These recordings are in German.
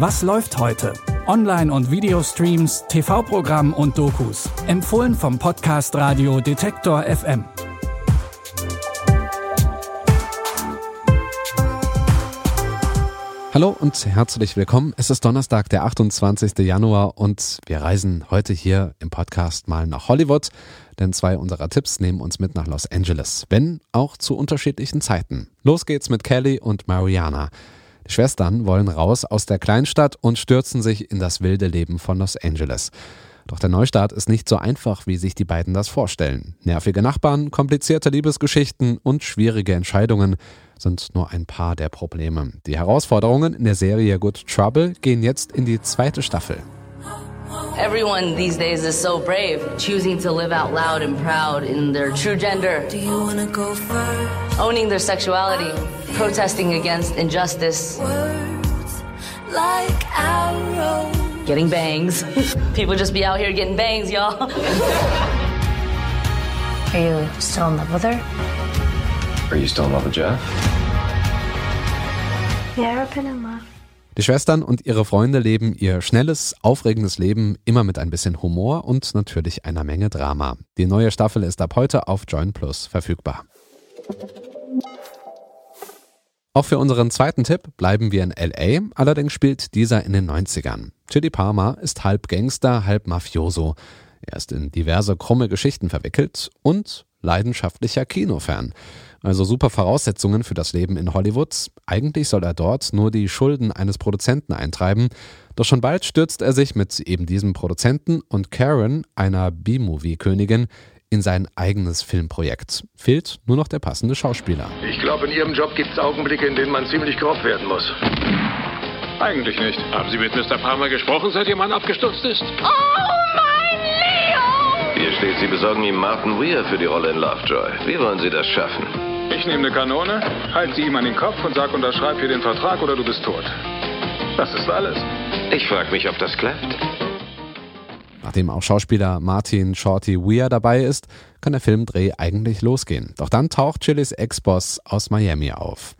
Was läuft heute? Online- und Videostreams, TV-Programm und Dokus. Empfohlen vom Podcast Radio Detektor FM. Hallo und herzlich willkommen. Es ist Donnerstag, der 28. Januar und wir reisen heute hier im Podcast mal nach Hollywood, denn zwei unserer Tipps nehmen uns mit nach Los Angeles, wenn auch zu unterschiedlichen Zeiten. Los geht's mit Kelly und Mariana. Schwestern wollen raus aus der Kleinstadt und stürzen sich in das wilde Leben von Los Angeles. Doch der Neustart ist nicht so einfach, wie sich die beiden das vorstellen. Nervige Nachbarn, komplizierte Liebesgeschichten und schwierige Entscheidungen sind nur ein paar der Probleme. Die Herausforderungen in der Serie Good Trouble gehen jetzt in die zweite Staffel. Everyone these days is so brave, choosing to live out loud and proud in their true gender. Do you wanna go first? Owning their sexuality, protesting against injustice. Words like arrows. Getting bangs. People just be out here getting bangs, y'all. Are you still in love with her? Are you still in love with Jeff? Yeah, I've been in love. Die Schwestern und ihre Freunde leben ihr schnelles, aufregendes Leben immer mit ein bisschen Humor und natürlich einer Menge Drama. Die neue Staffel ist ab heute auf Join Plus verfügbar. Auch für unseren zweiten Tipp bleiben wir in LA, allerdings spielt dieser in den 90ern. Chili Palmer ist halb Gangster, halb Mafioso. Er ist in diverse krumme Geschichten verwickelt und leidenschaftlicher Kinofan. Also super Voraussetzungen für das Leben in Hollywood. Eigentlich soll er dort nur die Schulden eines Produzenten eintreiben. Doch schon bald stürzt er sich mit eben diesem Produzenten und Karen, einer B-Movie-Königin, in sein eigenes Filmprojekt. Fehlt nur noch der passende Schauspieler. Ich glaube, in Ihrem Job gibt es Augenblicke, in denen man ziemlich grob werden muss. Eigentlich nicht. Haben Sie mit Mr. Palmer gesprochen, seit Ihr Mann abgestürzt ist? Steht, Sie besorgen ihm Martin Weir für die Rolle in Lovejoy. Wie wollen Sie das schaffen? Ich nehme eine Kanone, halte sie ihm an den Kopf und sag, unterschreib hier den Vertrag oder du bist tot. Das ist alles. Ich frage mich, ob das klappt. Nachdem auch Schauspieler Martin Shorty Weir dabei ist, kann der Filmdreh eigentlich losgehen. Doch dann taucht Chilis Ex-Boss aus Miami auf.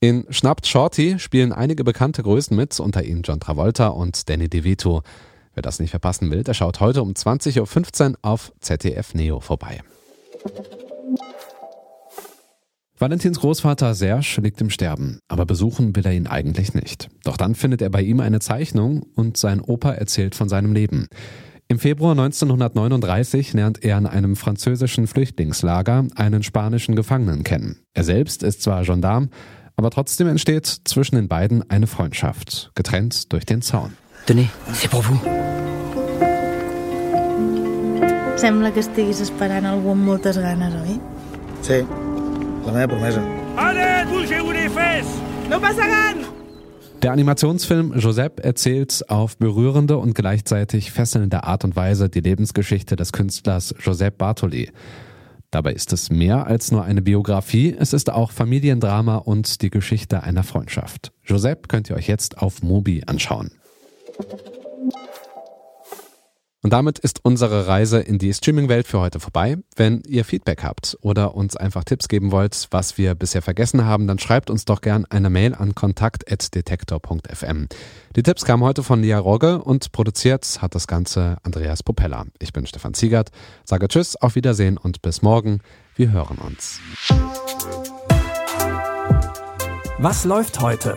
In Schnappt Shorty spielen einige bekannte Größen mit, unter ihnen John Travolta und Danny DeVito. Wer das nicht verpassen will, der schaut heute um 20.15 Uhr auf ZDF Neo vorbei. Valentins Großvater Serge liegt im Sterben, aber besuchen will er ihn eigentlich nicht. Doch dann findet er bei ihm eine Zeichnung und sein Opa erzählt von seinem Leben. Im Februar 1939 lernt er in einem französischen Flüchtlingslager einen spanischen Gefangenen kennen. Er selbst ist zwar Gendarm, aber trotzdem entsteht zwischen den beiden eine Freundschaft, getrennt durch den Zaun. Tenez, c'est pour vous. Sembla que estiguis esperant algú amb moltes ganes, oi? Sí, la meva promesa. Der Animationsfilm Joseph erzählt auf berührende und gleichzeitig fesselnde Art und Weise die Lebensgeschichte des Künstlers Joseph Bartoli. Dabei ist es mehr als nur eine Biografie, es ist auch Familiendrama und die Geschichte einer Freundschaft. Joseph könnt ihr euch jetzt auf Mobi anschauen. Und damit ist unsere Reise in die Streaming-Welt für heute vorbei. Wenn ihr Feedback habt oder uns einfach Tipps geben wollt, was wir bisher vergessen haben, dann schreibt uns doch gern eine Mail an kontakt.detektor.fm. Die Tipps kamen heute von Lia Rogge und produziert hat das Ganze Andreas Popella. Ich bin Stefan Ziegert, sage Tschüss, auf Wiedersehen und bis morgen. Wir hören uns. Was läuft heute?